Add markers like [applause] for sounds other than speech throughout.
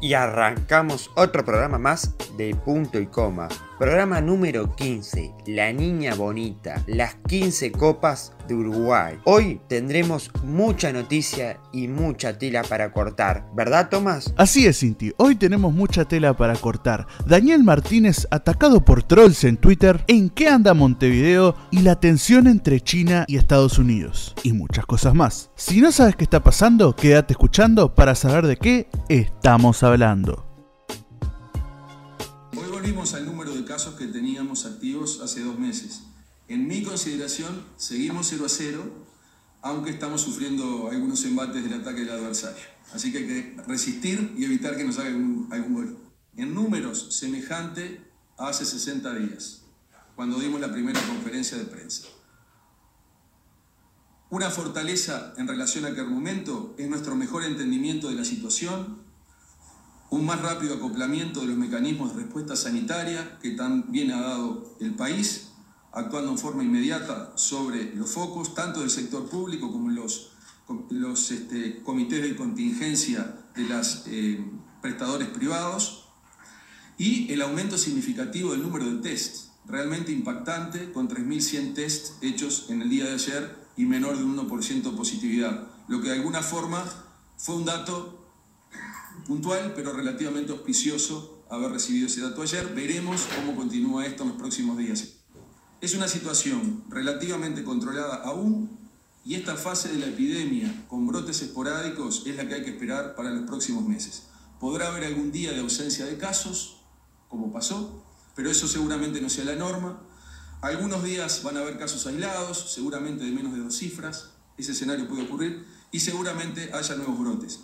Y arrancamos otro programa más de punto y coma. Programa número 15, La Niña Bonita, las 15 copas de Uruguay. Hoy tendremos mucha noticia y mucha tela para cortar, ¿verdad Tomás? Así es, Cinti, hoy tenemos mucha tela para cortar. Daniel Martínez atacado por trolls en Twitter, en qué anda Montevideo y la tensión entre China y Estados Unidos. Y muchas cosas más. Si no sabes qué está pasando, quédate escuchando para saber de qué estamos hablando. Volvimos al número de casos que teníamos activos hace dos meses. En mi consideración, seguimos 0 a 0, aunque estamos sufriendo algunos embates del ataque del adversario. Así que hay que resistir y evitar que nos haga algún, algún gol. En números, semejante a hace 60 días, cuando dimos la primera conferencia de prensa. Una fortaleza en relación a aquel momento es nuestro mejor entendimiento de la situación, un más rápido acoplamiento de los mecanismos de respuesta sanitaria que también ha dado el país, actuando en forma inmediata sobre los focos, tanto del sector público como los, los este, comités de contingencia de los eh, prestadores privados, y el aumento significativo del número de tests, realmente impactante, con 3.100 tests hechos en el día de ayer y menor de un 1% positividad, lo que de alguna forma fue un dato puntual, pero relativamente auspicioso haber recibido ese dato ayer. Veremos cómo continúa esto en los próximos días. Es una situación relativamente controlada aún y esta fase de la epidemia con brotes esporádicos es la que hay que esperar para los próximos meses. Podrá haber algún día de ausencia de casos, como pasó, pero eso seguramente no sea la norma algunos días van a haber casos aislados, seguramente de menos de dos cifras, ese escenario puede ocurrir, y seguramente haya nuevos brotes.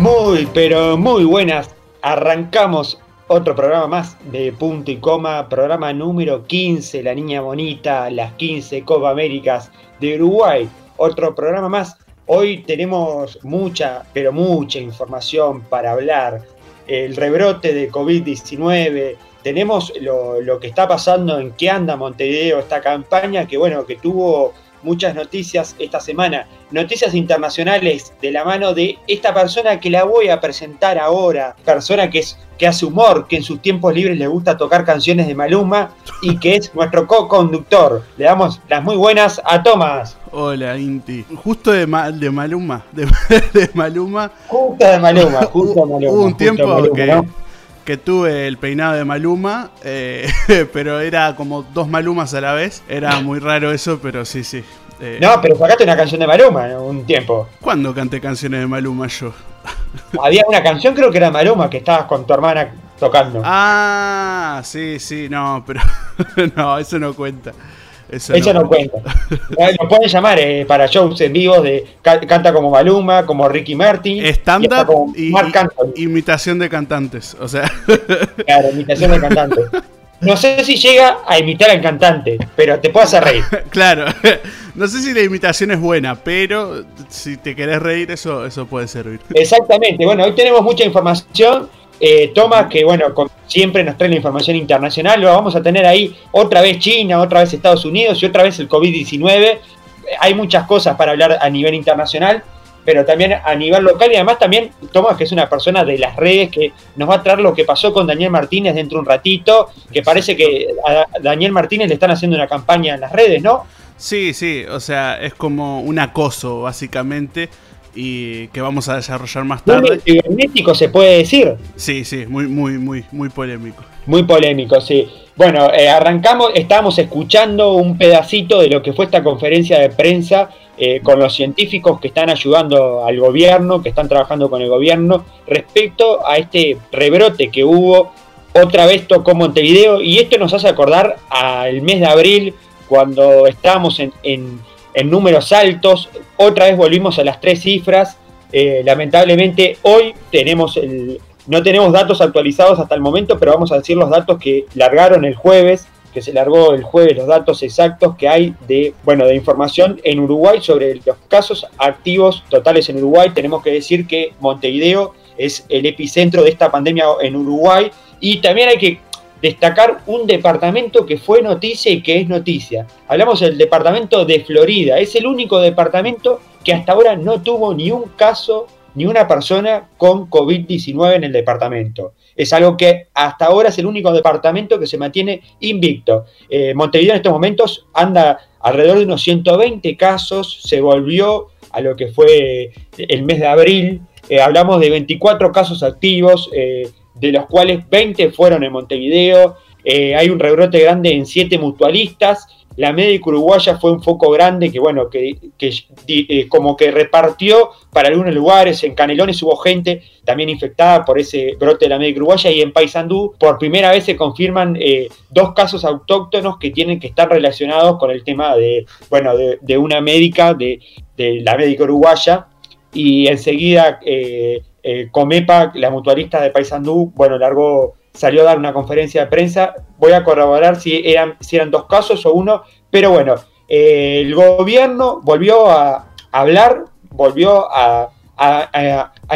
Muy, pero muy buenas. Arrancamos otro programa más de punto y coma, programa número 15, La Niña Bonita, las 15 Copa Américas de Uruguay. Otro programa más Hoy tenemos mucha, pero mucha información para hablar. El rebrote de COVID-19, tenemos lo, que está pasando en qué anda Montevideo, esta campaña que bueno, que tuvo muchas noticias esta semana. Noticias internacionales de la mano de esta persona que la voy a presentar ahora. Persona que, es, que hace humor, que en sus tiempos libres le gusta tocar canciones de Maluma y que es nuestro co-conductor. Le damos las muy buenas a Tomás. Hola, Inti. Justo de, de Maluma. [laughs] De, Maluma. Justo de Maluma, justo de Maluma. Hubo un tiempo que, tuve el peinado de Maluma, eh, [laughs] pero era como dos Malumas a la vez. Era muy raro eso, pero sí, sí. Eh. No, pero sacaste una canción de Maluma un tiempo. ¿Cuándo canté canciones de Maluma yo? [laughs] Había una canción, creo que era Maluma, que estabas con tu hermana tocando. Ah, sí, sí, no, pero [laughs] no, eso no cuenta. Eso, no, cuenta. [laughs] Lo pueden llamar eh, para shows en vivo de canta como Maluma, como Ricky Martin. Stand-up y, imitación de cantantes. O sea. [laughs] Claro, imitación de cantantes. No sé si llega a imitar al cantante, pero te puedo hacer reír. [laughs] claro. No sé si la imitación es buena, pero si te querés reír, eso, eso puede servir. Exactamente. Bueno, hoy tenemos mucha información eh, Tomás, que bueno, siempre nos trae la información internacional, lo vamos a tener ahí otra vez China, otra vez Estados Unidos y otra vez el COVID-19. Hay muchas cosas para hablar a nivel internacional, pero también a nivel local y además también Tomás, que es una persona de las redes, que nos va a traer lo que pasó con Daniel Martínez dentro de un ratito, que parece que a Daniel Martínez le están haciendo una campaña en las redes, ¿no? Sí, sí, o sea, es como un acoso básicamente y que vamos a desarrollar más tarde. Muy cibernético se puede decir. Sí, sí, muy, muy, muy, muy polémico. Muy polémico, sí. Bueno, eh, arrancamos, estábamos escuchando un pedacito de lo que fue esta conferencia de prensa eh, con los científicos que están ayudando al gobierno, que están trabajando con el gobierno, respecto a este rebrote que hubo. Otra vez tocó Montevideo y esto nos hace acordar al mes de abril, cuando estábamos en en números altos. Otra vez volvimos a las tres cifras. Eh, lamentablemente hoy tenemos el, no tenemos datos actualizados hasta el momento, pero vamos a decir los datos que largaron el jueves, que se largó el jueves los datos exactos que hay de, bueno, de información en Uruguay sobre los casos activos totales en Uruguay. Tenemos que decir que Montevideo es el epicentro de esta pandemia en Uruguay y también hay que destacar un departamento que fue noticia y que es noticia. Hablamos del departamento de Florida, es el único departamento que hasta ahora no tuvo ni un caso ni una persona con COVID-19 en el departamento. Es algo que hasta ahora es el único departamento que se mantiene invicto. Eh, Montevideo en estos momentos anda alrededor de unos 120 casos, se volvió a lo que fue el mes de abril. Eh, hablamos de 24 casos activos, eh, de los cuales 20 fueron en Montevideo. hay un rebrote grande en 7 mutualistas la médica uruguaya fue un foco grande que, bueno, que, eh, como que repartió para algunos lugares. En Canelones hubo gente también infectada por ese brote de la médica uruguaya y en Paysandú por primera vez se confirman eh, dos casos autóctonos que tienen que estar relacionados con el tema de, bueno, de, una médica, de, la médica uruguaya. Y enseguida eh, Comepa, la mutualista de Paysandú, bueno, largó salió a dar una conferencia de prensa. Voy a corroborar si eran, si eran dos casos o uno, pero bueno, eh, el gobierno volvió a hablar, volvió a,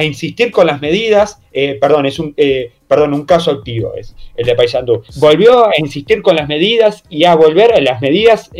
insistir con las medidas. Eh, perdón, es un, eh, perdón, un caso activo es el de Paysandú. Volvió a insistir con las medidas y a volver a las medidas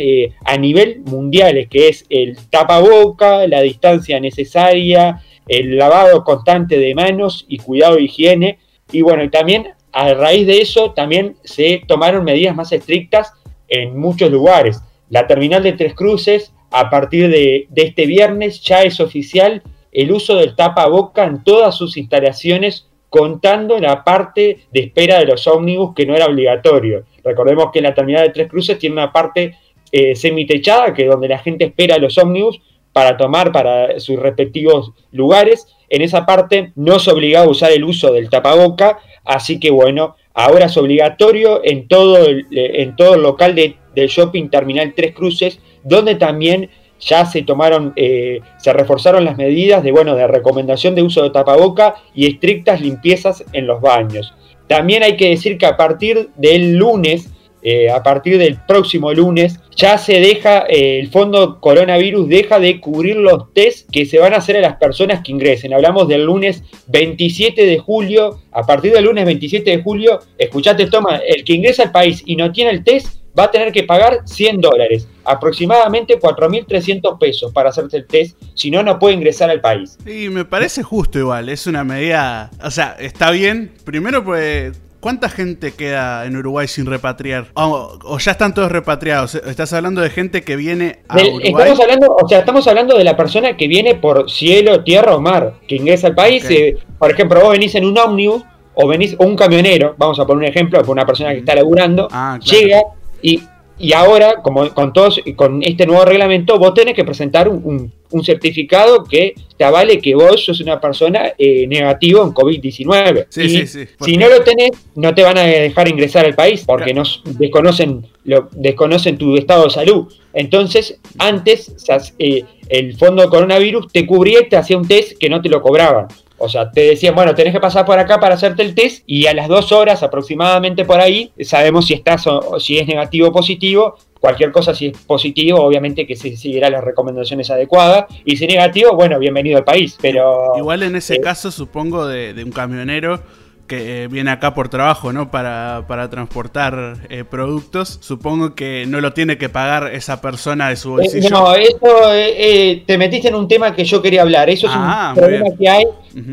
a nivel mundial, que es el tapaboca, la distancia necesaria, el lavado constante de manos y cuidado de higiene. Y bueno, y también a raíz de eso también se tomaron medidas más estrictas en muchos lugares. La terminal de Tres Cruces, a partir de, este viernes, ya es oficial el uso del tapaboca en todas sus instalaciones, contando la parte de espera de los ómnibus que no era obligatorio. Recordemos que la terminal de Tres Cruces tiene una parte eh, semitechada, que es donde la gente espera los ómnibus para tomar para sus respectivos lugares. En esa parte no se obligaba a usar el uso del tapaboca, Así que bueno, ahora es obligatorio en todo el, en todo el local de, del shopping Terminal Tres Cruces, donde también ya se tomaron, eh, se reforzaron las medidas de, bueno, de recomendación de uso de tapaboca y estrictas limpiezas en los baños. También hay que decir que a partir del lunes eh, a partir del próximo lunes, ya se deja, eh, el fondo coronavirus deja de cubrir los test que se van a hacer a las personas que ingresen. Hablamos del lunes 27 de julio, a partir del lunes 27 de julio, escuchate, toma, el que ingresa al país y no tiene el test va a tener que pagar 100 dólares, aproximadamente 4.300 pesos para hacerse el test, si no, no puede ingresar al país. Sí, me parece justo igual, es una medida, o sea, está bien, primero pues ¿Cuánta gente queda en Uruguay sin repatriar? O, ya están todos repatriados. Estás hablando de gente que viene a Uruguay. Estamos hablando, o sea, estamos hablando de la persona que viene por cielo, tierra o mar, que ingresa al país. Eh, por ejemplo, vos venís en un ómnibus o venís o un camionero, vamos a poner un ejemplo, por una persona que está laburando, ah, llega y y ahora, como con todos, con este nuevo reglamento, vos tenés que presentar un, certificado que te avale que vos sos una persona eh, negativo en COVID-19. y si no lo tenés, no te van a dejar ingresar al país porque no desconocen, lo, desconocen tu estado de salud. Entonces, antes eh, el fondo coronavirus te cubría y te hacía un test que no te lo cobraban. O sea, te decían, bueno, tenés que pasar por acá para hacerte el test y a las dos horas aproximadamente por ahí sabemos si estás o, si es negativo o positivo. Cualquier cosa si es positivo, obviamente que se seguirá las recomendaciones adecuadas. Y si es negativo, bueno, bienvenido al país. Pero igual en ese eh, caso, supongo, de, de un camionero que eh, viene acá por trabajo, ¿no? Para, para transportar eh, productos. Supongo que no lo tiene que pagar esa persona de su eh, bolsillo. no, eso te metiste en un tema que yo quería hablar. Eso es un ah, problema que hay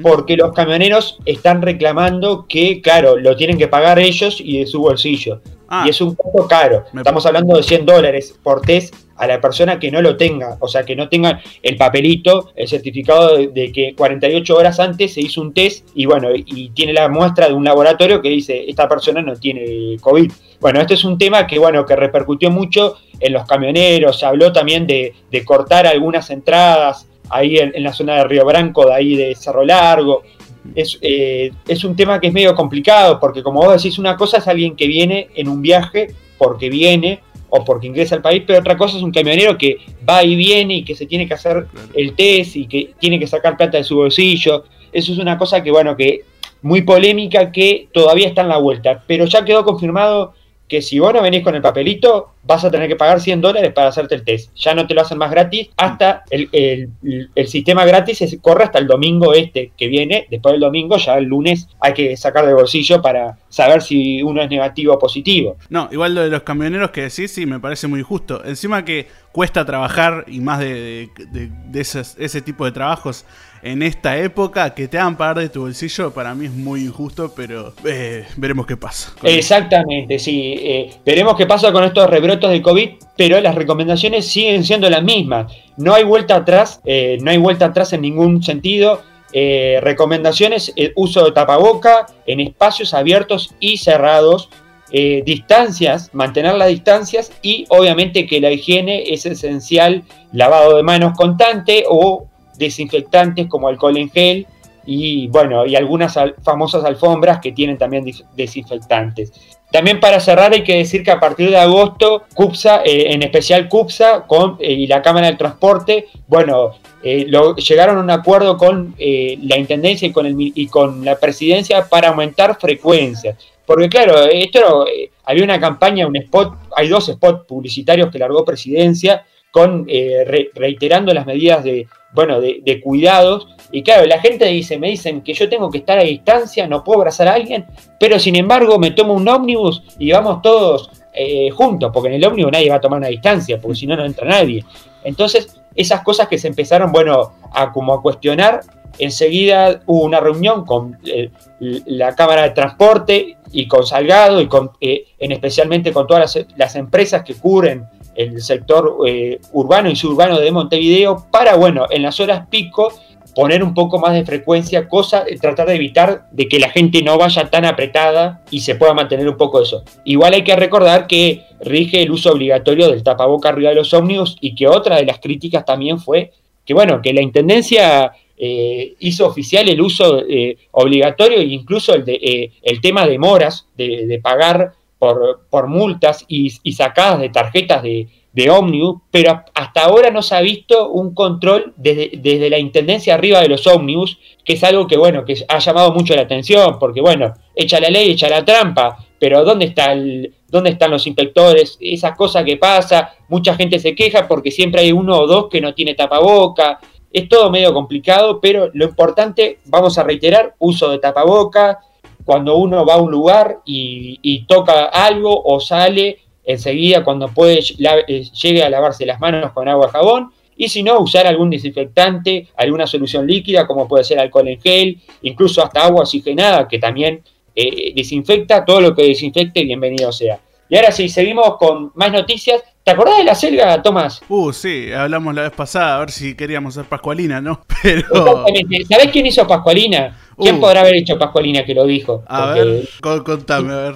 porque los camioneros están reclamando que, claro, lo tienen que pagar ellos y de su bolsillo. Ah. y es un poco caro. Estamos hablando de 100 dólares por test a la persona que no lo tenga, o sea, que no tenga el papelito, el certificado de, que 48 horas antes se hizo un test y bueno, y tiene la muestra de un laboratorio que dice, esta persona no tiene COVID. Bueno, este es un tema que, bueno, que repercutió mucho en los camioneros, se habló también de, cortar algunas entradas ahí en, la zona de Río Branco, de ahí de Cerro Largo, es, eh, es un tema que es medio complicado, porque como vos decís, una cosa es alguien que viene en un viaje porque viene o porque ingresa al país, pero otra cosa es un camionero que va y viene y que se tiene que hacer el test y que tiene que sacar plata de su bolsillo. Eso es una cosa que, bueno, que muy polémica que todavía está en la vuelta, pero ya quedó confirmado que si vos no venís con el papelito, vas a tener que pagar 100 dólares para hacerte el test. Ya no te lo hacen más gratis hasta el, el, sistema gratis se corre hasta el domingo este que viene. Después del domingo, ya el lunes hay que sacar de bolsillo para saber si uno es negativo o positivo. No, igual lo de los camioneros que decís, sí, me parece muy justo. Encima que cuesta trabajar y más de, de, ese tipo de trabajos en esta época que te hagan pagar de tu bolsillo para mí es muy injusto, pero eh, veremos qué pasa. Exactamente, sí. Eh, veremos qué pasa con estos rebrotos de COVID, pero las recomendaciones siguen siendo las mismas. No hay vuelta atrás, eh, no hay vuelta atrás en ningún sentido. recomendaciones, uso de tapaboca en espacios abiertos y cerrados. distancias, mantener las distancias y obviamente que la higiene es esencial, lavado de manos constante o desinfectantes como alcohol en gel y bueno, y algunas famosas alfombras que tienen también desinfectantes. También para cerrar hay que decir que a partir de agosto, CUPSA, eh, en especial CUPSA eh, y la Cámara del Transporte, bueno, eh, llegaron a un acuerdo con la Intendencia y con, el, y con la Presidencia para aumentar frecuencias. Porque claro, esto había una campaña, un spot, hay dos spots publicitarios que largó Presidencia con reiterando las medidas de bueno, de, cuidados. Y claro, la gente dice, me dicen que yo tengo que estar a distancia, no puedo abrazar a alguien, pero sin embargo me tomo un ómnibus y vamos todos eh, juntos, porque en el ómnibus nadie va a tomar una distancia, porque si no, no entra nadie. Entonces, esas cosas que se empezaron, bueno, a como a cuestionar, enseguida hubo una reunión con eh, la Cámara de Transporte y con Salgado y con, eh, en especialmente con todas las, las empresas que cubren el sector eh, urbano y suburbano de Montevideo para, bueno, en las horas pico poner un poco más de frecuencia, cosa, eh, tratar de evitar de que la gente no vaya tan apretada y se pueda mantener un poco eso. Igual hay que recordar que rige el uso obligatorio del tapaboca arriba de los ómnibus y que otra de las críticas también fue que, bueno, que la Intendencia eh, hizo oficial el uso obligatorio e incluso el, de, el tema de moras, de pagar por, multas y, sacadas de tarjetas de, ómnibus, pero hasta ahora no se ha visto un control desde, la intendencia arriba de los ómnibus, que es algo que, bueno, que ha llamado mucho la atención, porque, bueno, echa la ley, echa la trampa, pero ¿dónde, está el, ¿dónde están los inspectores? Esas cosas que pasa, mucha gente se queja porque siempre hay uno o dos que no tiene tapaboca, es todo medio complicado, pero lo importante, vamos a reiterar, uso de tapaboca, cuando uno va a un lugar y, toca algo o sale, enseguida cuando puede eh, llegue a lavarse las manos con agua y jabón, y si no, usar algún desinfectante, alguna solución líquida, como puede ser alcohol en gel, incluso hasta agua oxigenada, que también eh, desinfecta, todo lo que desinfecte, bienvenido sea. Y ahora sí, seguimos con más noticias. ¿Te acordás de la selga, Tomás? Uh, sí, hablamos la vez pasada, a ver si queríamos hacer Pascualina, ¿no? [laughs] Pero... ¿Sabés quién hizo Pascualina? ¿Quién uh. podrá haber hecho Pascualina que lo dijo? A ver, contame, a ver.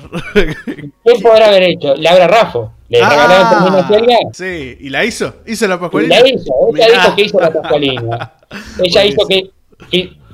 [laughs] ¿Quién podrá haber hecho? Laura Raffo. ¿Le ah, regalaron también la selga? Sí, ¿y la hizo? ¿Hizo la Pascualina? La hizo, ella dijo que hizo la Pascualina. [laughs] ella hizo que,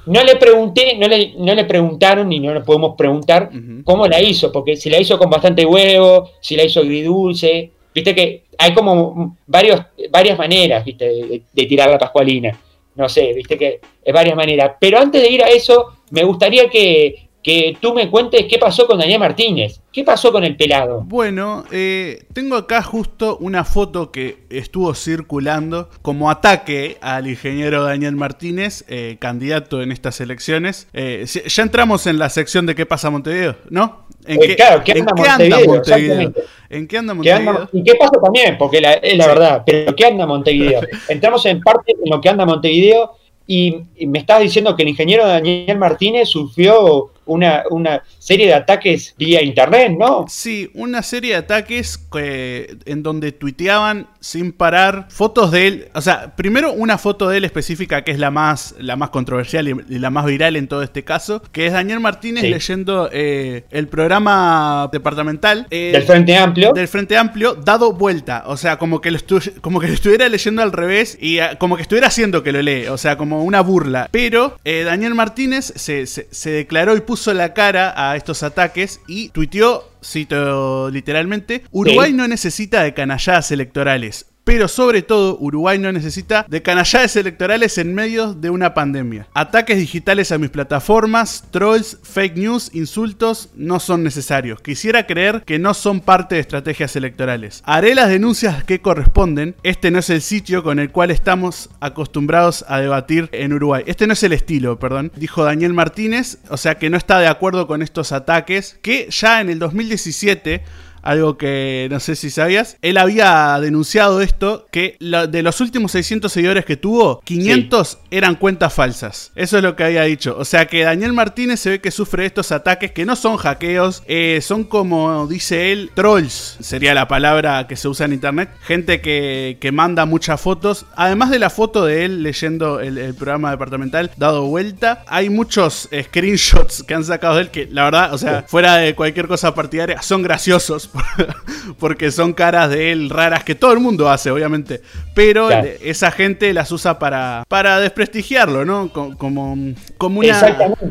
no le pregunté, no le, no le preguntaron ni no le podemos preguntar cómo la hizo, porque si la hizo con bastante huevo, si la hizo agridulce, Viste que hay como varios, varias maneras, ¿viste? De, tirar la pascualina. No sé, viste que es varias maneras. Pero antes de ir a eso, me gustaría que, que tú me cuentes qué pasó con Daniel Martínez. ¿Qué pasó con el pelado? Bueno, eh, tengo acá justo una foto que estuvo circulando como ataque al ingeniero Daniel Martínez, eh, candidato en estas elecciones. Eh, ya entramos en la sección de qué pasa Montevideo, ¿no? ¿En qué, claro, ¿qué anda, Montevideo? ¿En qué anda Montevideo? ¿Y qué pasa también? Porque es la verdad. Pero ¿qué anda Montevideo? Entramos en parte en lo que anda Montevideo y, me estás diciendo que el ingeniero Daniel Martínez sufrió una, una, serie de ataques vía internet, ¿no? Sí, una serie de ataques en donde tuiteaban sin parar fotos de él. O sea, primero una foto de él específica que es la más, la más controversial y, la más viral en todo este caso, que es Daniel Martínez leyendo eh, el programa departamental eh, del Frente Amplio. Del Frente Amplio, dado vuelta. O sea, como que lo, como que lo estuviera leyendo al revés y como que estuviera haciendo que lo lee. O sea, como una burla. Pero eh, Daniel Martínez se, se, se declaró y puso puso la cara a estos ataques y tuiteó, cito literalmente, Uruguay no necesita de canalladas electorales. Pero sobre todo Uruguay no necesita de canallades electorales en medio de una pandemia. Ataques digitales a mis plataformas, trolls, fake news, insultos no son necesarios. Quisiera creer que no son parte de estrategias electorales. Haré las denuncias que corresponden. Este no es el sitio con el cual estamos acostumbrados a debatir en Uruguay. Este no es el estilo, perdón, dijo Daniel Martínez, o sea que no está de acuerdo con estos ataques que ya en el 2017 algo que no sé si sabías. Él había denunciado esto, que de los últimos 600 seguidores que tuvo, 500 eran cuentas falsas. Eso es lo que había dicho. O sea que Daniel Martínez se ve que sufre estos ataques que no son hackeos, eh, son como dice él, trolls, sería la palabra que se usa en internet. Gente que, manda muchas fotos. Además de la foto de él leyendo el, programa departamental dado vuelta, hay muchos screenshots que han sacado de él que la verdad, o sea, fuera de cualquier cosa partidaria, son graciosos [laughs] porque son caras de él raras que todo el mundo hace, obviamente. Pero esa gente las usa para, para desprestigiarlo, ¿no? Como, como una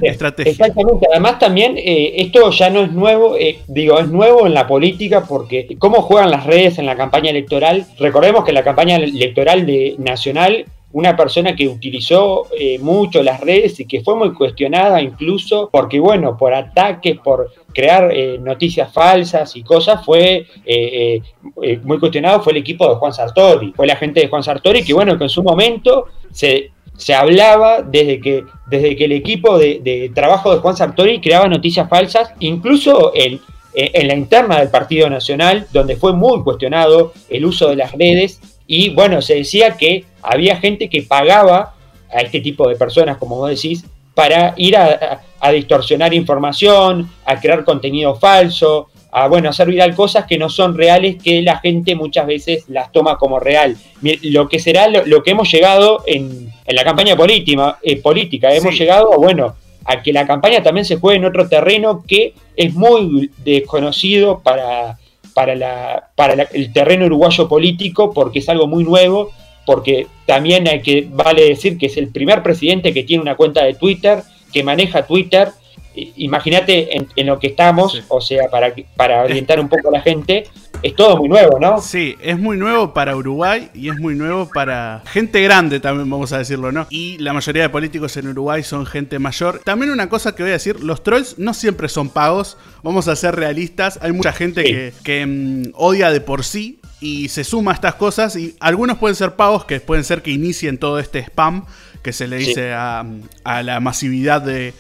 estrategia. Exactamente. Además, también eh, esto ya no es nuevo, eh, digo, es nuevo en la política porque cómo juegan las redes en la campaña electoral. Recordemos que la campaña electoral de Nacional una persona que utilizó eh, mucho las redes y que fue muy cuestionada incluso porque, bueno, por ataques, por crear eh, noticias falsas y cosas, fue eh, muy cuestionado, fue el equipo de Juan Sartori, fue la gente de Juan Sartori que, bueno, que en su momento se, se hablaba desde que, desde que el equipo de, trabajo de Juan Sartori creaba noticias falsas, incluso en, en la interna del Partido Nacional, donde fue muy cuestionado el uso de las redes y bueno, se decía que había gente que pagaba a este tipo de personas, como vos decís, para ir a, distorsionar información, a crear contenido falso, a bueno, hacer viral cosas que no son reales, que la gente muchas veces las toma como real. Lo que será lo, que hemos llegado en, la campaña política, eh, política hemos llegado, bueno, a que la campaña también se juegue en otro terreno que es muy desconocido para, para, la, para el terreno uruguayo político porque es algo muy nuevo, porque también hay que, vale decir que es el primer presidente que tiene una cuenta de Twitter, que maneja Twitter. Imagínate en, lo que estamos, o sea, para, para orientar un poco a la gente, es todo muy nuevo, ¿no? Sí, es muy nuevo para Uruguay y es muy nuevo para gente grande también, vamos a decirlo, ¿no? Y la mayoría de políticos en Uruguay son gente mayor. También una cosa que voy a decir, los trolls no siempre son pagos, vamos a ser realistas, hay mucha gente que, mm, odia de por sí y se suma a estas cosas y algunos pueden ser pagos que pueden ser que inicien todo este spam que se le dice a, la masividad de,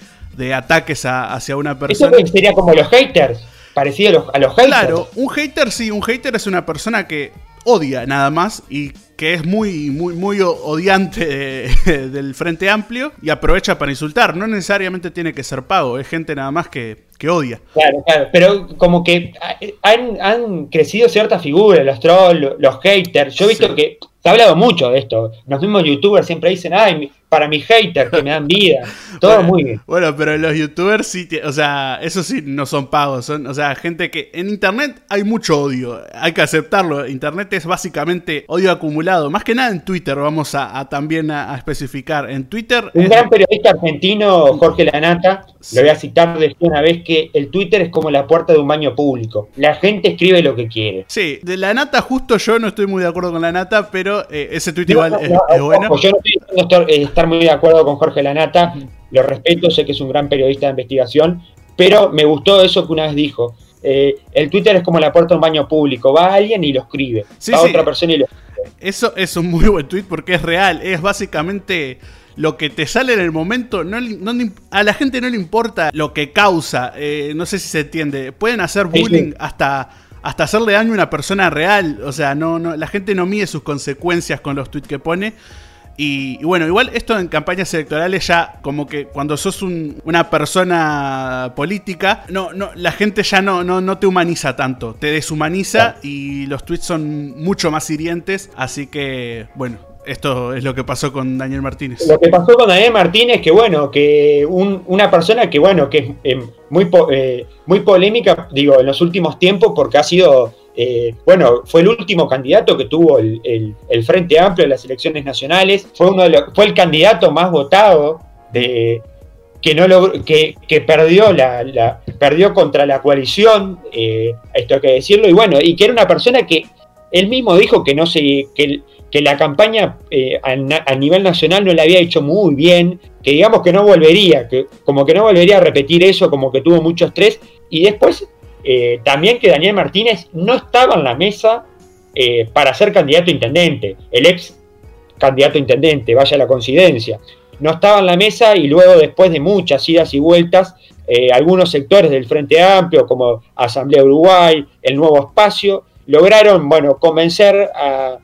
ataques hacia una persona. Eso sería como los haters parecido a los, haters. Claro, un hater sí, un hater es una persona que odia nada más y que es muy, muy, muy odiante [laughs] del Frente Amplio y aprovecha para insultar. No necesariamente tiene que ser pago, es gente nada más que, que odia. Claro, claro, pero como que han, crecido ciertas figuras, los trolls, los haters. Yo he visto que se ha hablado mucho de esto. Los mismos youtubers siempre dicen, ay, para mis haters que me dan vida. [laughs] Todo muy bien. Bueno, pero los youtubers sí, o sea, eso sí no son pagos, son, o sea, gente que en internet hay mucho odio, hay que aceptarlo. Internet es básicamente odio acumulado, más que nada en Twitter, vamos a, también a, especificar. En Twitter. Un gran periodista argentino, Jorge Lanata, lo voy a citar desde una vez que el Twitter es como la puerta de un baño público. La gente escribe lo que quiere. Sí, de Lanata justo yo no estoy muy de acuerdo con Lanata, pero eh, ese tweet igual es, bueno. yo no estoy diciendo muy de acuerdo con Jorge Lanata, lo respeto, sé que es un gran periodista de investigación, pero me gustó eso que una vez dijo. Eh, el Twitter es como la puerta de un baño público, va alguien y lo escribe, va a otra persona y lo escribe. Eso es un muy buen tweet porque es real, es básicamente lo que te sale en el momento, no, a la gente no le importa lo que causa, eh, no sé si se entiende, pueden hacer bullying hasta hasta hacerle daño a una persona real. O sea, no, no, la gente no mide sus consecuencias con los tweets que pone. Y, bueno, igual esto en campañas electorales ya como que cuando sos una persona política, no, no, la gente ya no, no, no te humaniza tanto, te deshumaniza y los tweets son mucho más hirientes, así que bueno, esto es lo que pasó con Daniel Martínez. Lo que pasó con Daniel Martínez, que bueno, que una persona que bueno, que es eh, muy, eh, muy polémica, digo, en los últimos tiempos porque ha sido eh, bueno, fue el último candidato que tuvo el, Frente Amplio en las elecciones nacionales, fue, uno fue el candidato más votado de, que, no que, perdió, la, perdió contra la coalición, esto hay que decirlo, y bueno, y que era una persona que él mismo dijo que no se, que, que la campaña eh, a, nivel nacional no la había hecho muy bien, que digamos que no volvería, que como que no volvería a repetir eso, como que tuvo mucho estrés, y después eh, también que Daniel Martínez no estaba en la mesa eh, para ser candidato a intendente, el ex candidato a intendente, vaya la coincidencia, no estaba en la mesa y luego después de muchas idas y vueltas, algunos sectores del Frente Amplio, como Asamblea Uruguay, el Nuevo Espacio, lograron, bueno, convencer a,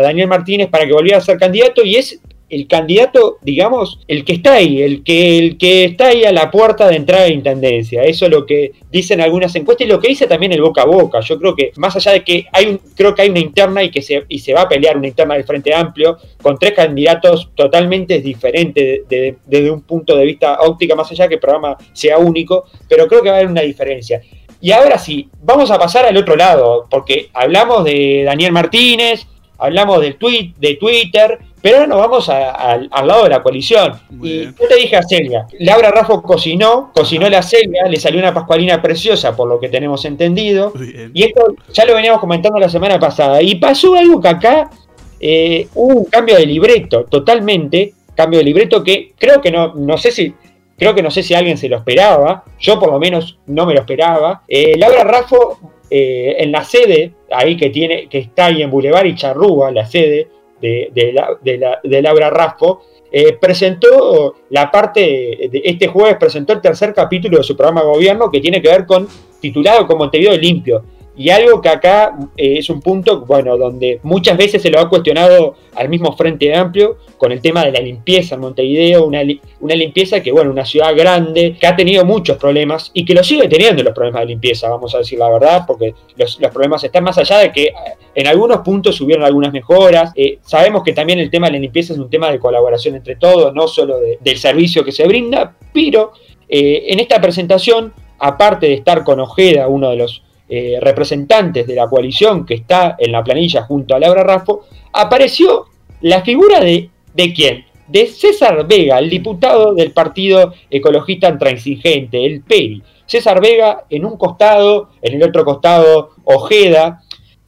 Daniel Martínez para que volviera a ser candidato y es el candidato, digamos, el que está ahí, el que, el que está ahí a la puerta de entrada de intendencia. Eso es lo que dicen algunas encuestas y lo que dice también el boca a boca. Yo creo que, más allá de que hay un, creo que hay una interna y que se, y se va a pelear una interna del Frente Amplio con tres candidatos totalmente diferentes desde un punto de vista óptica, más allá de que el programa sea único, pero creo que va a haber una diferencia. Y ahora sí, vamos a pasar al otro lado, porque hablamos de Daniel Martínez, hablamos del tweet, de Twitter, pero ahora nos vamos al lado de la coalición. y yo te dije a Celia, Laura Raffo cocinó, cocinó la Celia, le salió una pascualina preciosa, por lo que tenemos entendido. Y esto ya lo veníamos comentando la semana pasada. Y pasó algo que acá eh, hubo un cambio de libreto, totalmente, cambio de libreto que creo que no, no sé si Creo que no sé si alguien se lo esperaba, yo por lo menos no me lo esperaba. Eh, Laura Raffo, eh, en la sede, ahí que, tiene, que está ahí en Boulevard y Charrúa, la sede de, de, Laura Raffo, eh, presentó la parte, de este jueves presentó el tercer capítulo de su programa de gobierno que tiene que ver con, titulado como Montevideo Limpio. Y algo que acá eh, es un punto, bueno, donde muchas veces se lo ha cuestionado al mismo Frente Amplio con el tema de la limpieza en Montevideo, una, una limpieza que, bueno, una ciudad grande, que ha tenido muchos problemas y que lo sigue teniendo los problemas de limpieza, vamos a decir la verdad, porque los, problemas están más allá de que eh, en algunos puntos hubieron algunas mejoras. Eh, sabemos que también el tema de la limpieza es un tema de colaboración entre todos, no solo del servicio que se brinda, pero en esta presentación, aparte de estar con Ojeda, uno de los eh, representantes de la coalición que está en la planilla junto a Laura Raffo, apareció la figura de, ¿de quién? De César Vega, el diputado del Partido Ecologista Intransigente, el PERI. César Vega en un costado, en el otro costado Ojeda,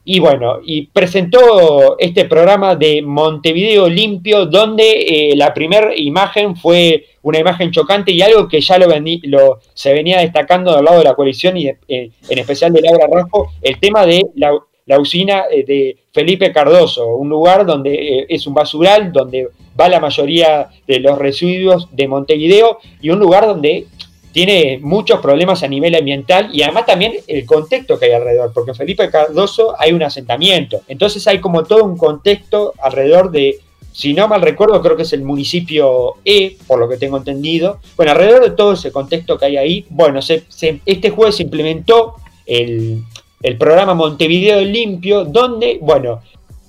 y bueno, y presentó este programa de Montevideo Limpio, donde eh, la primera imagen fue una imagen chocante y algo que ya lo, se venía destacando del lado de la coalición y eh, en especial de Laura Rajo, el tema de la, la usina eh, de Felipe Cardoso, un lugar donde es un basural, donde va la mayoría de los residuos de Montevideo y un lugar donde tiene muchos problemas a nivel ambiental y además también el contexto que hay alrededor, porque en Felipe Cardoso hay un asentamiento. Entonces hay como todo un contexto alrededor de, si no mal recuerdo, creo que es el municipio E, por lo que tengo entendido. Bueno, alrededor de todo ese contexto que hay ahí, bueno, este jueves se implementó el, el programa Montevideo Limpio, donde, bueno,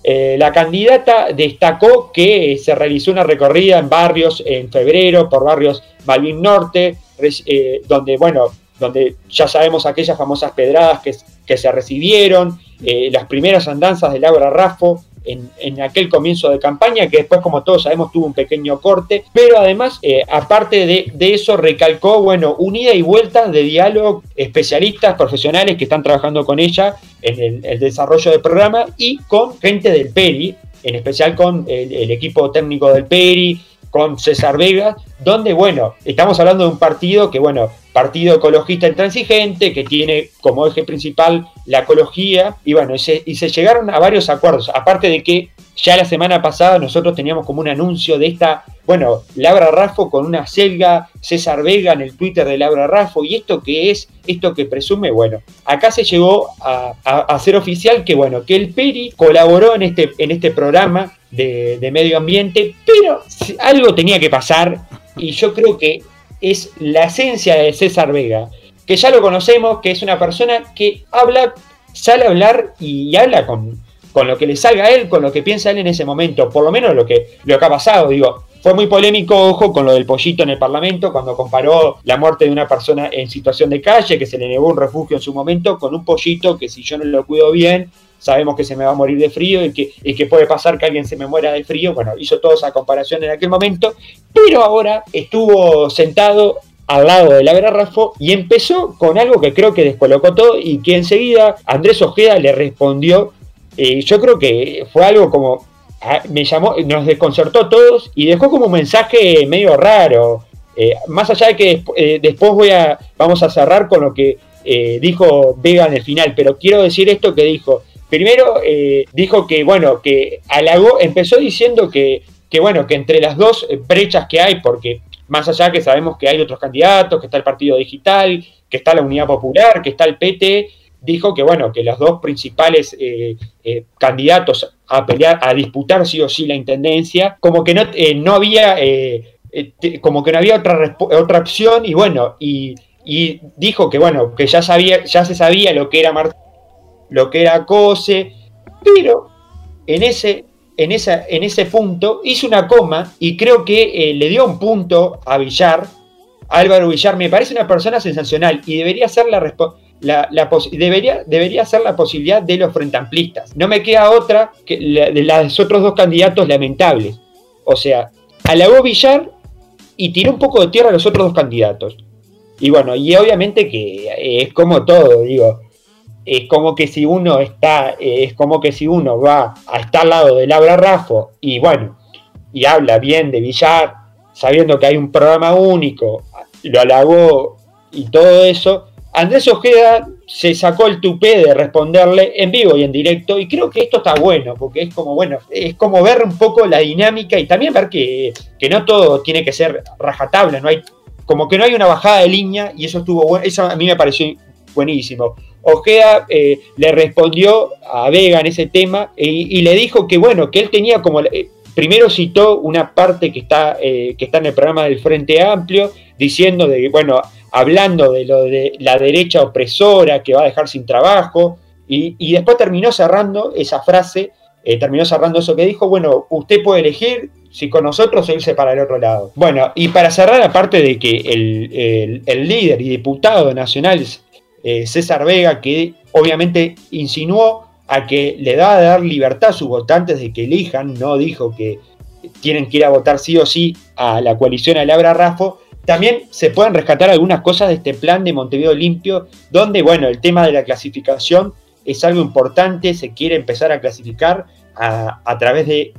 eh, la candidata destacó que se realizó una recorrida en barrios en febrero, por barrios Malvin Norte, eh, donde, bueno, donde ya sabemos aquellas famosas pedradas que, que se recibieron, eh, las primeras andanzas de Laura Raffo en, aquel comienzo de campaña, que después, como todos sabemos, tuvo un pequeño corte, pero además, eh, aparte de, eso, recalcó, bueno, unida y vuelta de diálogo, especialistas, profesionales que están trabajando con ella en el, desarrollo del programa y con gente del PERI, en especial con el equipo técnico del PERI, con César Vega, donde, bueno, estamos hablando de un partido que, bueno, partido ecologista intransigente, que tiene como eje principal la ecología, y bueno, y se, y se llegaron a varios acuerdos, aparte de que ya la semana pasada nosotros teníamos como un anuncio de esta, bueno, Laura Raffo con una selga, César Vega en el Twitter de Laura Raffo, y esto que es, esto que presume, bueno, acá se llegó a, a, ser oficial que, bueno, que el Peri colaboró en este, en este programa de, medio ambiente, pero algo tenía que pasar, y yo creo que es la esencia de César Vega, que ya lo conocemos, que es una persona que habla, sale a hablar y habla con con lo que le salga a él, con lo que piensa él en ese momento, por lo menos lo que, lo que ha pasado, digo, fue muy polémico, ojo, con lo del pollito en el Parlamento, cuando comparó la muerte de una persona en situación de calle, que se le negó un refugio en su momento, con un pollito que si yo no lo cuido bien, sabemos que se me va a morir de frío y que, y que puede pasar que alguien se me muera de frío. Bueno, hizo toda esa comparación en aquel momento, pero ahora estuvo sentado al lado de la Rafo y empezó con algo que creo que descolocó todo y que enseguida Andrés Ojeda le respondió eh, yo creo que fue algo como, me llamó, nos desconcertó todos y dejó como un mensaje medio raro. Eh, más allá de que eh, después voy a, vamos a cerrar con lo que dijo Vega en el final, pero quiero decir esto que dijo. Primero dijo que, bueno, que halagó, empezó diciendo que, que, bueno, que entre las dos brechas que hay, porque más allá que sabemos que hay otros candidatos, que está el Partido Digital, que está la Unidad Popular, que está el PT, dijo que bueno, que los dos principales eh, eh, candidatos a pelear, a disputar sí o sí la intendencia, como que no, eh, no había, como que no había otra, otra opción, y bueno, y, dijo que bueno, que ya sabía, ya se sabía lo que era lo que era Cose, pero en ese, en, esa, en ese punto hizo una coma y creo que le dio un punto a Villar. Álvaro Villar me parece una persona sensacional y debería ser la respuesta la, debería, debería ser la posibilidad de los frentamplistas. No me queda otra que la, de los otros dos candidatos lamentables. O sea, halagó Villar y tiró un poco de tierra a los otros dos candidatos. Y bueno, y obviamente que es como todo, digo, es como que si uno está, es como que si uno va a estar al lado de Laura Raffo y bueno, y habla bien de Villar, sabiendo que hay un programa único, lo halagó y todo eso, Andrés Ojeda se sacó el tupé de responderle en vivo y en directo y creo que esto está bueno porque es como bueno es como ver un poco la dinámica y también ver que, no todo tiene que ser rajatable no hay como que no hay una bajada de línea y eso estuvo bueno eso a mí me pareció buenísimo. Ojeda eh, le respondió a Vega en ese tema y, le dijo que bueno que él tenía como eh, primero citó una parte que está eh, que está en el programa del Frente Amplio diciendo de bueno hablando de lo de la derecha opresora que va a dejar sin trabajo, y, después terminó cerrando esa frase, eh, terminó cerrando eso que dijo, bueno, usted puede elegir si con nosotros o irse para el otro lado. Bueno, y para cerrar, aparte de que el, líder y diputado nacional eh, César Vega, que obviamente insinuó a que le da a dar libertad a sus votantes de que elijan, no dijo que tienen que ir a votar sí o sí a la coalición Alabra Rafo, también se pueden rescatar algunas cosas de este plan de Montevideo Limpio, donde, bueno, el tema de la clasificación es algo importante, se quiere empezar a clasificar a, través de,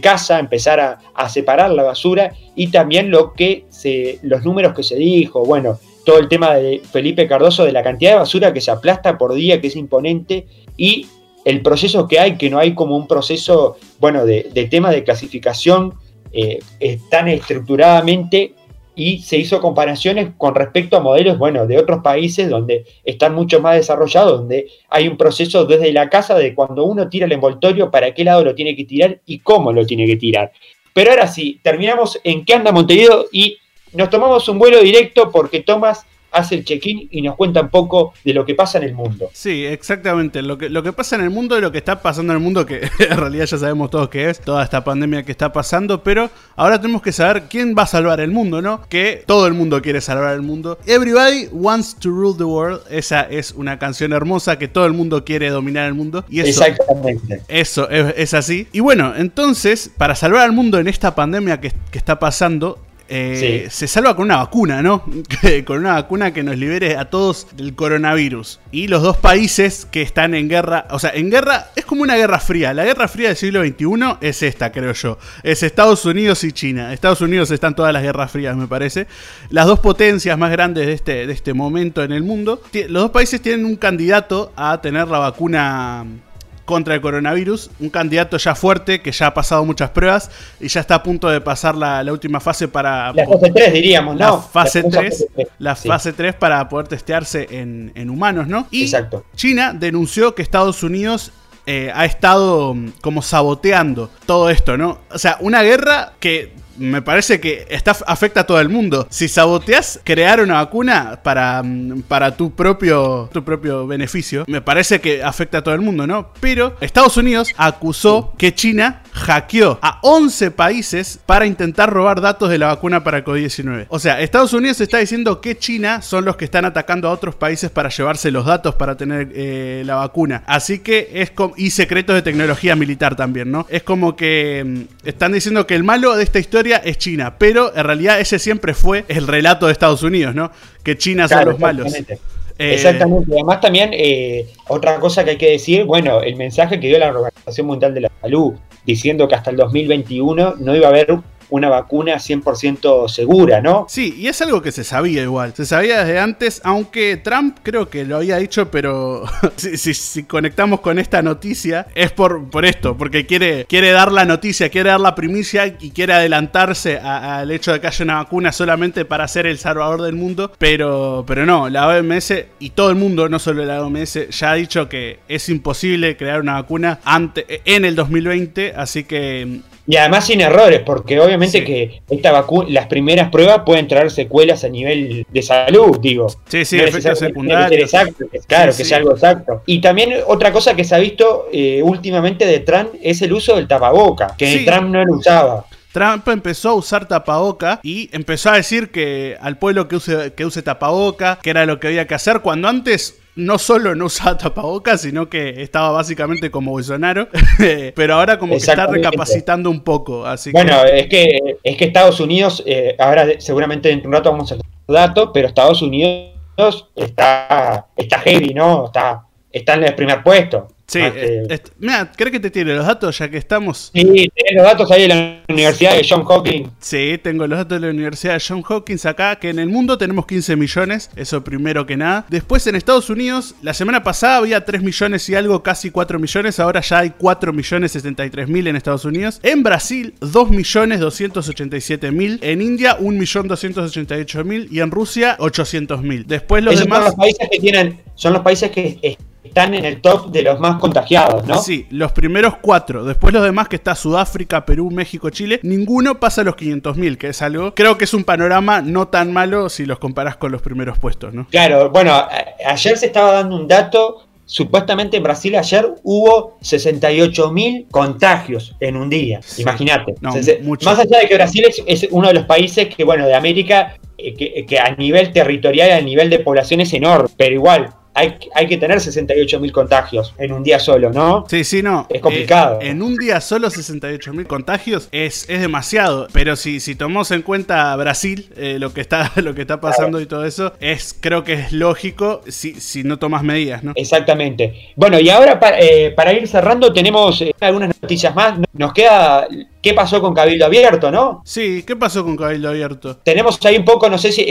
casa, empezar a, separar la basura y también lo que se, los números que se dijo, bueno, todo el tema de Felipe Cardoso de la cantidad de basura que se aplasta por día, que es imponente, y el proceso que hay, que no hay como un proceso, bueno, de, tema de clasificación eh, tan estructuradamente y se hizo comparaciones con respecto a modelos, bueno, de otros países donde están mucho más desarrollados, donde hay un proceso desde la casa de cuando uno tira el envoltorio, para qué lado lo tiene que tirar y cómo lo tiene que tirar. Pero ahora sí, terminamos en qué anda Montevideo y nos tomamos un vuelo directo porque Tomás hace el check-in y nos cuenta un poco de lo que pasa en el mundo. Sí, exactamente. Lo que, lo que pasa en el mundo y lo que está pasando en el mundo, que [laughs] en realidad ya sabemos todos qué es, toda esta pandemia que está pasando, pero ahora tenemos que saber quién va a salvar el mundo, ¿no? Que todo el mundo quiere salvar el mundo. Everybody wants to rule the world. Esa es una canción hermosa que todo el mundo quiere dominar el mundo. Y eso, Exactamente. Eso es, así. Y bueno, entonces, para salvar al mundo en esta pandemia que, que está pasando, eh, se salva con una vacuna, ¿no? [laughs] con una vacuna que nos libere a todos del coronavirus. Y los dos países que están en guerra, o sea, en guerra es como una guerra fría. La guerra fría del siglo XXI es esta, creo yo. Es Estados Unidos y China. Estados Unidos están todas las guerras frías, me parece. Las dos potencias más grandes de este, de este momento en el mundo. Los dos países tienen un candidato a tener la vacuna contra el coronavirus, un candidato ya fuerte que ya ha pasado muchas pruebas y ya está a punto de pasar la, última fase para... La fase 3 diríamos, ¿no? La fase 3, la fase 3 para poder testearse en, humanos, ¿no? Y Exacto. China denunció que Estados Unidos eh, ha estado mm, como saboteando todo esto, ¿no? O sea, una guerra que me parece que afecta a todo el mundo. Si saboteas crear una vacuna para, mm, para tu, propio, tu propio beneficio, me parece que afecta a todo el mundo, ¿no? Pero Estados Unidos acusó que China hackeó a 11 países para intentar robar datos de la vacuna para COVID-19. O sea, Estados Unidos está diciendo que China son los que están atacando a otros países para llevarse los datos para tener eh, la vacuna. Así que es como... Y secretos de tecnología militar también, ¿no? Es como que mm, están diciendo que el malo de esta historia es China, pero en realidad ese siempre fue el relato de Estados Unidos, ¿no? Que China son los malos. Eh, Exactamente. Además también, eh, otra cosa que hay que decir, bueno, el mensaje que dio la Organización Mundial de la Salud, diciendo que hasta el 2021 no iba a haber una vacuna 100% segura, ¿no? Sí, y es algo que se sabía igual. Se sabía desde antes, aunque Trump creo que lo había dicho, pero [laughs] si, conectamos con esta noticia, es por, por esto, porque quiere, quiere dar la noticia, quiere dar la primicia y quiere adelantarse al hecho de que haya una vacuna solamente para ser el salvador del mundo. Pero, pero no, la OMS y todo el mundo, no solo la OMS, ya ha dicho que es imposible crear una vacuna en el 2020, así que y además sin errores, porque obviamente que esta vacuna, las primeras pruebas pueden traer secuelas a nivel de salud, digo. Sí, sí, efectos secundarios. claro, que sea algo exacto. Y también otra cosa que se ha visto eh, últimamente de Trump es el uso del tapaboca, que Trump no lo usaba. Trump empezó a usar tapaboca y empezó a decir que al pueblo que use, que use tapaboca, que era lo que había que hacer, cuando antes no solo no usaba [laughs] tapabocas, sino que estaba básicamente como Bolsonaro. [laughs] Pero ahora como que está recapacitando un poco. Así bueno, es que es que Estados Unidos, eh, ahora seguramente dentro de un rato vamos a datos, pero Estados Unidos está, está heavy, ¿no? Está, está en el primer puesto. Sí, eh, mira, ¿crees que te tiene los datos ya que estamos? Sí, tenés los datos ahí en la Universidad de John Hopkins. Sí, tengo los datos de la Universidad de John Hopkins acá, que en el mundo tenemos 15 millones, eso primero que nada. Después en Estados Unidos, la semana pasada había 3 millones y algo, casi 4 millones, ahora ya hay 4 millones 73 mil en Estados Unidos. En Brasil, 2 millones 287 mil. En India, 1 millón 288 mil. Y en Rusia, 800 mil. Después los demás... Son los países que tienen, son los países que están en el top de los más contagiados, ¿no? Sí, los primeros cuatro. Después los demás, que está Sudáfrica, Perú, México, Chile, ninguno pasa a los 500.000, que es algo. Creo que es un panorama no tan malo si los comparas con los primeros puestos, ¿no? Claro, bueno, ayer se estaba dando un dato. Supuestamente en Brasil ayer hubo 68.000 contagios en un día. Imagínate. Más allá de que Brasil es, uno de los países que, bueno, de América, eh, que, que a nivel territorial, a nivel de población es enorme. Pero igual, hay, hay que tener 68 mil contagios en un día solo, ¿no? Sí, sí, no. Es complicado. Eh, en un día solo 68 mil contagios es, es demasiado. Pero si, si tomamos en cuenta Brasil, eh, lo, que está, [laughs] lo que está pasando y todo eso, es creo que es lógico si, si no tomas medidas, ¿no? Exactamente. Bueno, y ahora para, eh, para ir cerrando tenemos algunas noticias más. Nos queda qué pasó con Cabildo Abierto, ¿no? Sí, ¿qué pasó con Cabildo Abierto? Tenemos ahí un poco, no sé si,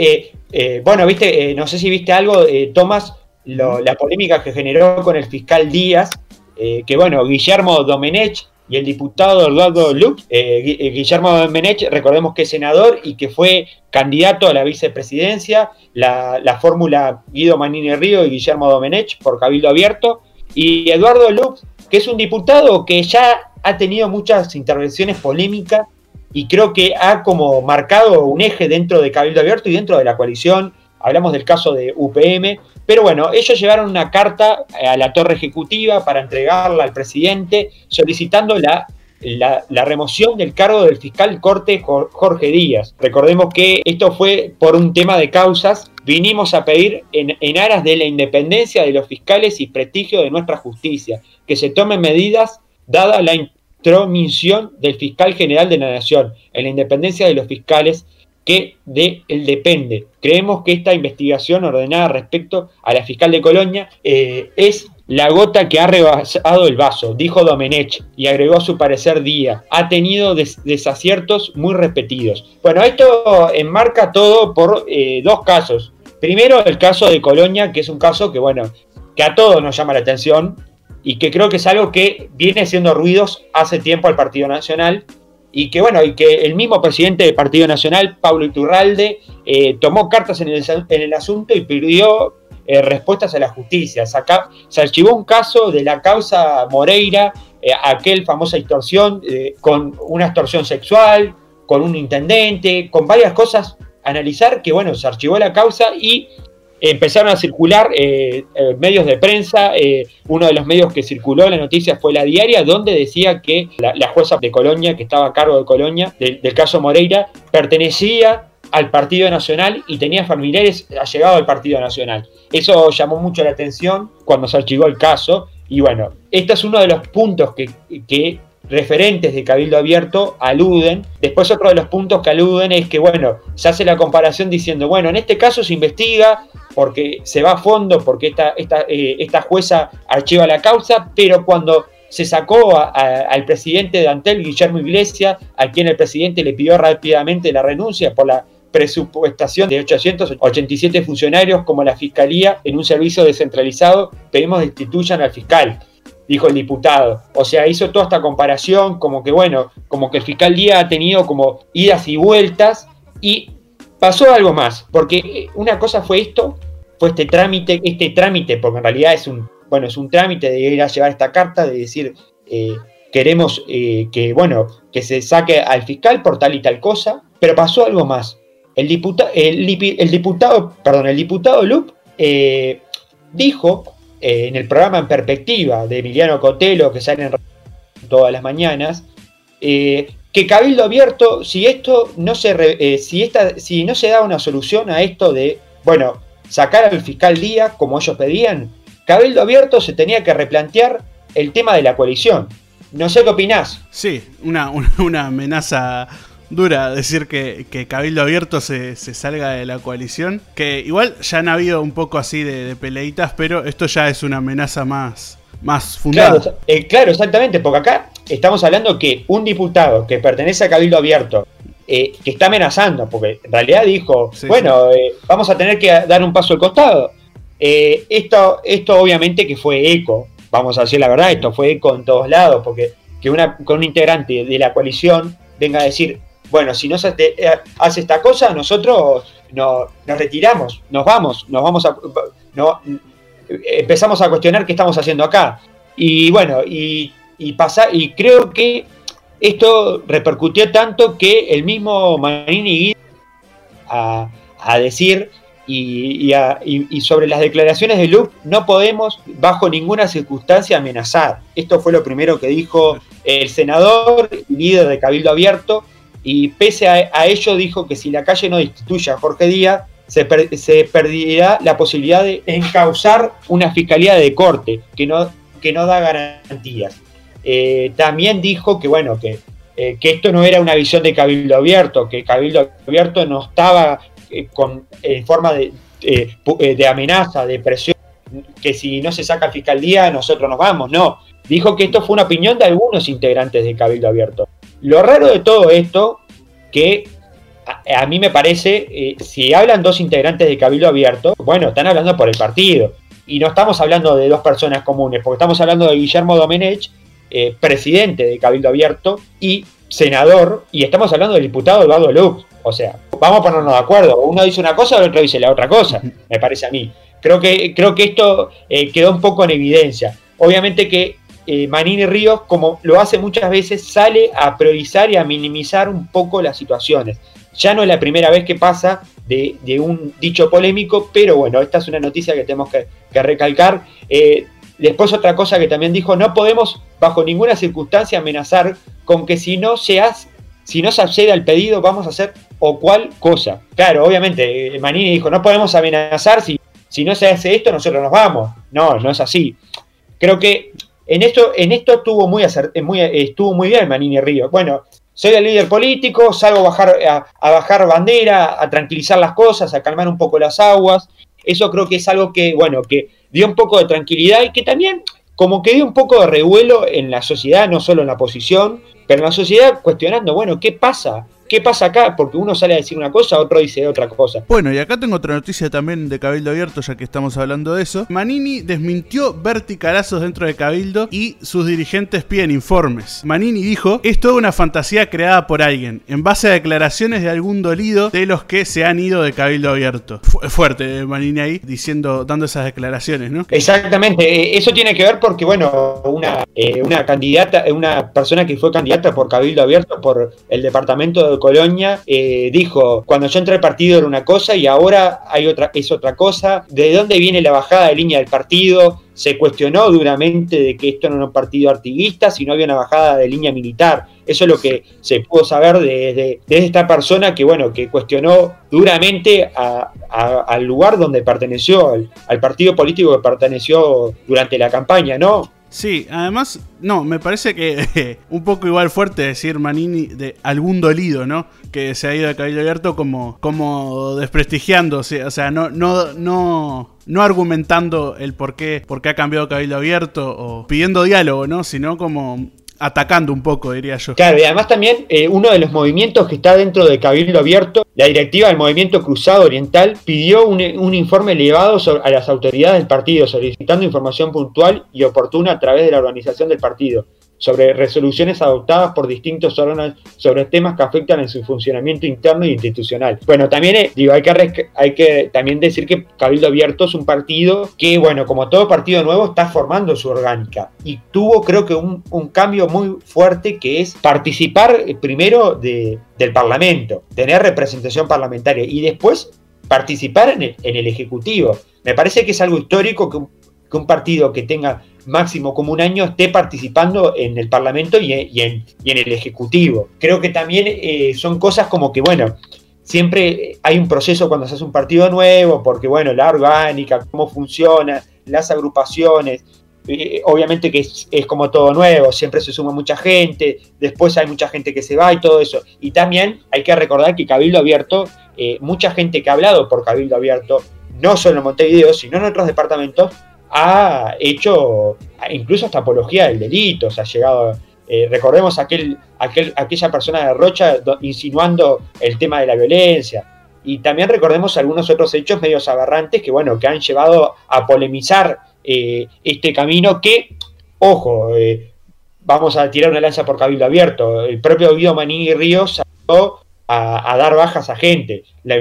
bueno, viste, no sé si viste algo, Tomás, la polémica que generó con el fiscal Díaz, eh, que bueno, Guillermo Domenech y el diputado Eduardo Luc, eh, eh, Guillermo Domenech, recordemos que es senador y que fue candidato a la vicepresidencia, la, fórmula Guido Manini Río y Guillermo Domenech por Cabildo Abierto, y Eduardo Luc, que es un diputado que ya ha tenido muchas intervenciones polémicas y creo que ha como marcado un eje dentro de Cabildo Abierto y dentro de la coalición. Hablamos del caso de UPM, pero bueno, ellos llevaron una carta a la torre ejecutiva para entregarla al presidente solicitando la, la, remoción del cargo del fiscal corte Jorge Díaz. Recordemos que esto fue por un tema de causas. Vinimos a pedir en, en aras de la independencia de los fiscales y prestigio de nuestra justicia, que se tomen medidas dada la intromisión del fiscal general de la Nación en la independencia de los fiscales que de él depende. Creemos que esta investigación ordenada respecto a la fiscal de Colonia eh, es la gota que ha rebasado el vaso, dijo Domenech, y agregó su parecer día. Ha tenido desaciertos muy repetidos. Bueno, esto enmarca todo por eh, dos casos. Primero, el caso de Colonia, que es un caso que, bueno, que a todos nos llama la atención y que creo que es algo que viene haciendo ruidos hace tiempo al Partido Nacional y que bueno, y que el mismo presidente del Partido Nacional, Pablo Iturralde, eh, tomó cartas en el, asunto y pidió eh, respuestas a la justicia. Se, archivó un caso de la causa Moreira, eh, aquel famosa extorsión, con una extorsión sexual, con un intendente, con varias cosas analizar que bueno, se archivó la causa y empezaron a circular eh, eh, medios de prensa. Eh, uno de los medios que circuló la noticia fue La Diaria, donde decía que la, jueza de Colonia, que estaba a cargo de Colonia, del caso Moreira, pertenecía al Partido Nacional y tenía familiares allegados al Partido Nacional. Eso llamó mucho la atención cuando se archivó el caso. Y bueno, este es uno de los puntos que, que referentes de Cabildo Abierto aluden. Después otro de los puntos que aluden es que, bueno, se hace la comparación diciendo, bueno, en este caso se investiga porque se va a fondo, porque esta, esta, eh, esta jueza archiva la causa, pero cuando se sacó al presidente de Antel, Guillermo Iglesias, a quien el presidente le pidió rápidamente la renuncia por la presupuestación de 887 funcionarios como la Fiscalía en un servicio descentralizado, pedimos destituyan al fiscal dijo el diputado. O sea, hizo toda esta comparación, como que bueno, como que el fiscal Díaz ha tenido como idas y vueltas y pasó algo más, porque eh, una cosa fue esto, fue este trámite, este trámite, porque en realidad es un, bueno, es un trámite de ir a llevar esta carta, de decir, eh, queremos eh, que, bueno, que se saque al fiscal por tal y tal cosa, pero pasó algo más. El, diputado, el, diputado, perdón, el diputado dijo eh, en el programa En Perspectiva de Emiliano Cotelo, que sale en todas las mañanas, eh, que Cabildo Abierto, si esto no se eh, si, esta, si no se da una solución a esto de, bueno, sacar al fiscal Díaz, como ellos pedían, Cabildo Abierto se tenía que replantear el tema de la coalición. No sé qué opinás. Sí, una, una amenaza dura decir que, Cabildo Abierto se, salga de la coalición. Que igual ya han habido un poco así de, peleitas, pero esto ya es una amenaza más, más fundada. Claro, eh, claro, exactamente, porque acá estamos hablando que un diputado que pertenece a Cabildo Abierto, eh, que está amenazando, porque en realidad dijo, bueno, eh, vamos a tener que dar un paso al costado. esto, esto obviamente que fue eco, vamos a decir la verdad, esto fue eco en todos lados, porque que una, con un integrante de la coalición venga a decir, bueno, si no se eh, hace esta cosa, nosotros nos retiramos, nos vamos, nos vamos a... No, empezamos a cuestionar qué estamos haciendo acá. Y bueno, y, pasa, y creo que esto repercutió tanto que el mismo Manini a, a decir y, y, sobre las declaraciones de Luke no podemos bajo ninguna circunstancia amenazar. Esto fue lo primero que dijo el senador, líder de Cabildo Abierto, y pese a, ello dijo que si la calle no destituye a Jorge Díaz, se, perderá la posibilidad de encauzar una fiscalía de corte que no, que no da garantías. Eh, también dijo que, bueno, que, eh, que esto no era una visión de Cabildo Abierto, que Cabildo Abierto no estaba eh, con, en forma de, de amenaza, de presión, que si no se saca fiscalía nosotros nos vamos, no. Dijo que esto fue una opinión de algunos integrantes de Cabildo Abierto. Lo raro de todo esto, que a, mí me parece, eh, si hablan dos integrantes de Cabildo Abierto, bueno, están hablando por el partido. Y no estamos hablando de dos personas comunes, porque estamos hablando de Guillermo Domenech, eh, presidente de Cabildo Abierto y senador, y estamos hablando del diputado Eduardo Lux. O sea, vamos a ponernos de acuerdo. Uno dice una cosa, el otro dice la otra cosa, [laughs] me parece a mí. Creo que, creo que esto eh, quedó un poco en evidencia. Obviamente que eh, Manini Ríos, como lo hace muchas veces, sale a priorizar y a minimizar un poco las situaciones. Ya no es la primera vez que pasa de, un dicho polémico, pero bueno, esta es una noticia que tenemos que, recalcar. Eh, después otra cosa que también dijo, no podemos bajo ninguna circunstancia amenazar con que si no se hace, si no se accede al pedido vamos a hacer o cual cosa. Claro, obviamente, eh, Manini dijo, no podemos amenazar si, si no se hace esto, nosotros nos vamos. No, no es así. Creo que en esto, en esto estuvo, muy, eh, muy, eh, estuvo muy bien Manini Río. Bueno, soy el líder político, salgo a bajar, a, bajar bandera, a tranquilizar las cosas, a calmar un poco las aguas. Eso creo que es algo que, bueno, que dio un poco de tranquilidad y que también como que dio un poco de revuelo en la sociedad, no solo en la oposición, pero en la sociedad cuestionando, bueno, ¿qué pasa? ¿Qué pasa acá? Porque uno sale a decir una cosa, otro dice otra cosa. Bueno, y acá tengo otra noticia también de Cabildo Abierto, ya que estamos hablando de eso. Manini desmintió verticalazos dentro de Cabildo y sus dirigentes piden informes. Manini dijo, es toda una fantasía creada por alguien, en base a declaraciones de algún dolido de los que se han ido de Cabildo Abierto. fuerte eh, Manini ahí, diciendo, dando esas declaraciones, ¿no? Exactamente, eh, eso tiene que ver porque, bueno, una, eh, una candidata, una persona que fue candidata por Cabildo Abierto, por el departamento de Colonia, eh, dijo, cuando yo entré al partido era una cosa y ahora hay otra, es otra cosa. ¿De dónde viene la bajada de línea del partido? Se cuestionó duramente de que esto no era un partido artiguista, sino había una bajada de línea militar. Eso es lo que se pudo saber desde de, esta persona que, bueno, que cuestionó duramente al lugar donde perteneció, al, partido político que perteneció durante la campaña, ¿no? Sí, además, no, me parece que [laughs] un poco igual fuerte decir Manini de algún dolido, ¿no? Que se ha ido de Cabildo Abierto como, como desprestigiando, o sea, no, no, no, no argumentando el por qué, por qué ha cambiado Cabildo Abierto o pidiendo diálogo, ¿no? Sino como atacando un poco, diría yo. Claro, y además también eh, uno de los movimientos que está dentro de Cabildo Abierto, la directiva del Movimiento Cruzado Oriental pidió un, informe elevado a las autoridades del partido, solicitando información puntual y oportuna a través de la organización del partido sobre resoluciones adoptadas por distintos órganos sobre temas que afectan en su funcionamiento interno e institucional. Bueno, también eh, hay que, también decir que Cabildo Abierto es un partido que, bueno, como todo partido nuevo, está formando su orgánica y tuvo creo que un, cambio muy fuerte que es participar eh, primero de, del Parlamento, tener representación parlamentaria y después participar en el, en el Ejecutivo. Me parece que es algo histórico que un partido que tenga máximo como un año esté participando en el Parlamento y, en, el Ejecutivo. Creo que también eh, son cosas como que, bueno, siempre hay un proceso cuando se hace un partido nuevo, porque, bueno, la orgánica, cómo funciona, las agrupaciones, eh, obviamente que es, como todo nuevo, siempre se suma mucha gente, después hay mucha gente que se va y todo eso. Y también hay que recordar que Cabildo Abierto, eh, mucha gente que ha hablado por Cabildo Abierto, no solo en Montevideo, sino en otros departamentos, ha hecho incluso hasta apología del delito, se ha llegado, eh, recordemos aquel, aquel, aquella persona de Rocha insinuando el tema de la violencia, y también recordemos algunos otros hechos medio aberrantes que, bueno, que han llevado a polemizar eh, este camino que, ojo, eh, vamos a tirar una lanza por cabildo abierto, el propio Guido Manini Ríos salió a, dar bajas a gente, la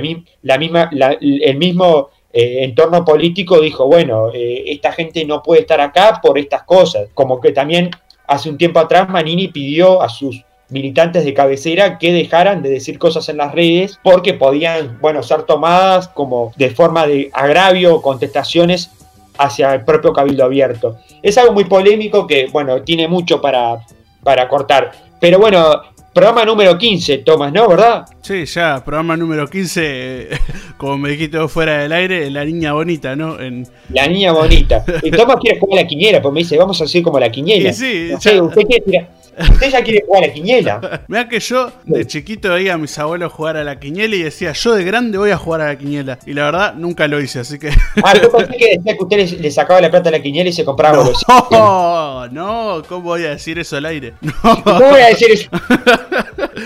misma, el mismo eh, entorno político dijo, bueno, eh, esta gente no puede estar acá por estas cosas. Como que también hace un tiempo atrás Manini pidió a sus militantes de cabecera que dejaran de decir cosas en las redes porque podían, bueno, ser tomadas como de forma de agravio o contestaciones hacia el propio Cabildo Abierto. Es algo muy polémico que, bueno, tiene mucho para, para cortar. Pero bueno, Programa número 15, Tomás, ¿no? ¿Verdad? Sí, ya, programa número 15, [laughs] como me dijiste fuera del aire, la niña bonita, ¿no? En... La niña bonita. [laughs] Y Tomás quiere jugar a la quiniela, pues me dice, vamos a hacer como la quiniela. Sí, sí. usted quiere tirar Usted ya quiere jugar a la quiniela. [laughs] Mira que yo de chiquito veía a mis abuelos jugar a la quiniela y decía, yo de grande voy a jugar a la quiniela. Y la verdad, nunca lo hice, así que. Ah, yo pensé [laughs] que decía que usted le, sacaba la plata a la quiniela y se compraba los. No, [laughs] no, ¿cómo voy a decir eso al aire? No. ¿Cómo voy a decir eso?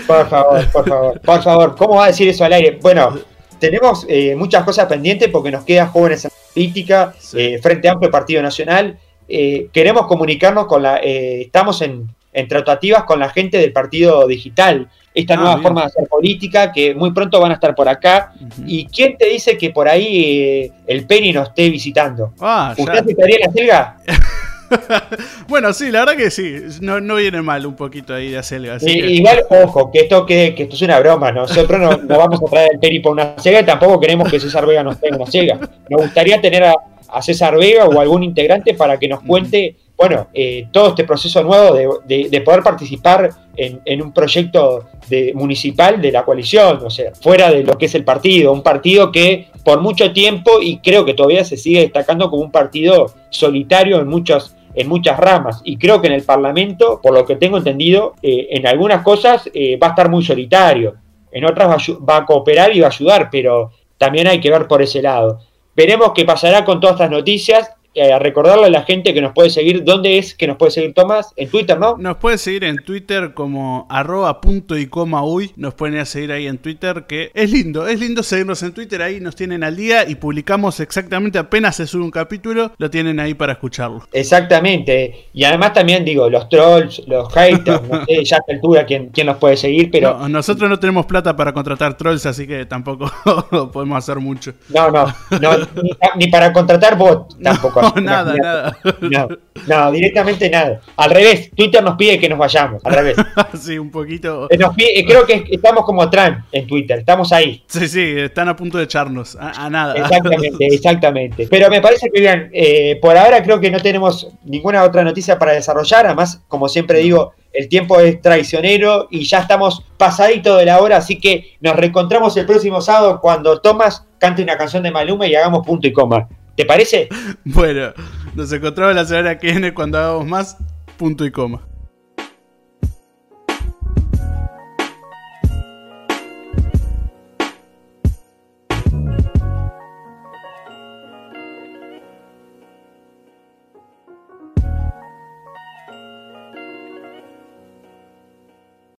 Por favor, por favor, por favor, ¿cómo va a decir eso al aire? Bueno. Tenemos eh, muchas cosas pendientes porque nos quedan jóvenes en política, eh, Frente Amplio Partido Nacional. Eh, queremos comunicarnos con la. estamos en en tratativas con la gente del Partido Digital, esta ah, nueva forma de hacer política que muy pronto van a estar por acá. ¿Y quién te dice que por ahí eh, el Penny nos esté visitando? Ah, ¿Usted aceptaría la selga? [laughs] bueno, sí, la verdad que sí, no, viene mal un poquito ahí de selga. Igual, ojo, que esto, que, esto es una broma, nosotros no, no vamos a traer el Penny por una selga y tampoco queremos que César Vega nos tenga una selga. Nos gustaría tener a, a César Vega o algún integrante para que nos cuente bueno, eh, todo este proceso nuevo de, poder participar en, un proyecto de, municipal de la coalición, o sea, fuera de lo que es el partido, un partido que por mucho tiempo y creo que todavía se sigue destacando como un partido solitario en muchas, en muchas ramas. Y creo que en el Parlamento, por lo que tengo entendido, eh, en algunas cosas eh, va a estar muy solitario, en otras va a cooperar y va a ayudar, pero también hay que ver por ese lado. Veremos qué pasará con todas estas noticias eh, a recordarle a la gente que nos puede seguir. ¿Dónde es que nos puede seguir Tomás? En Twitter, ¿no? Nos puede seguir en Twitter como arroba punto y coma uy. Nos pueden ir a seguir ahí en Twitter, que es lindo, es lindo seguirnos en Twitter. Ahí nos tienen al día y publicamos exactamente apenas se sube un capítulo, lo tienen ahí para escucharlo. Exactamente. Y además también digo, los trolls, los haters, no sé ya a esta altura quién, quién nos puede seguir, pero... nosotros no tenemos plata para contratar trolls, así que tampoco [laughs] podemos hacer mucho. No, no, ni, para contratar bot tampoco. [laughs] No, nada, nada. No, directamente nada. Al revés, Twitter nos pide que nos vayamos. Al revés. [laughs] sí, un poquito. Eh, eh, creo que estamos como Trump en Twitter, estamos ahí. Sí, sí, están a punto de echarnos. A, nada. Exactamente, [laughs] exactamente. Pero me parece que, bien, eh, por ahora creo que no tenemos ninguna otra noticia para desarrollar. Además, como siempre digo, el tiempo es traicionero y ya estamos pasadito de la hora, así que nos reencontramos el próximo sábado cuando Tomás cante una canción de Maluma y hagamos punto y coma. ¿Te parece? [laughs] Bueno, nos encontramos la semana que viene cuando hagamos más punto y coma.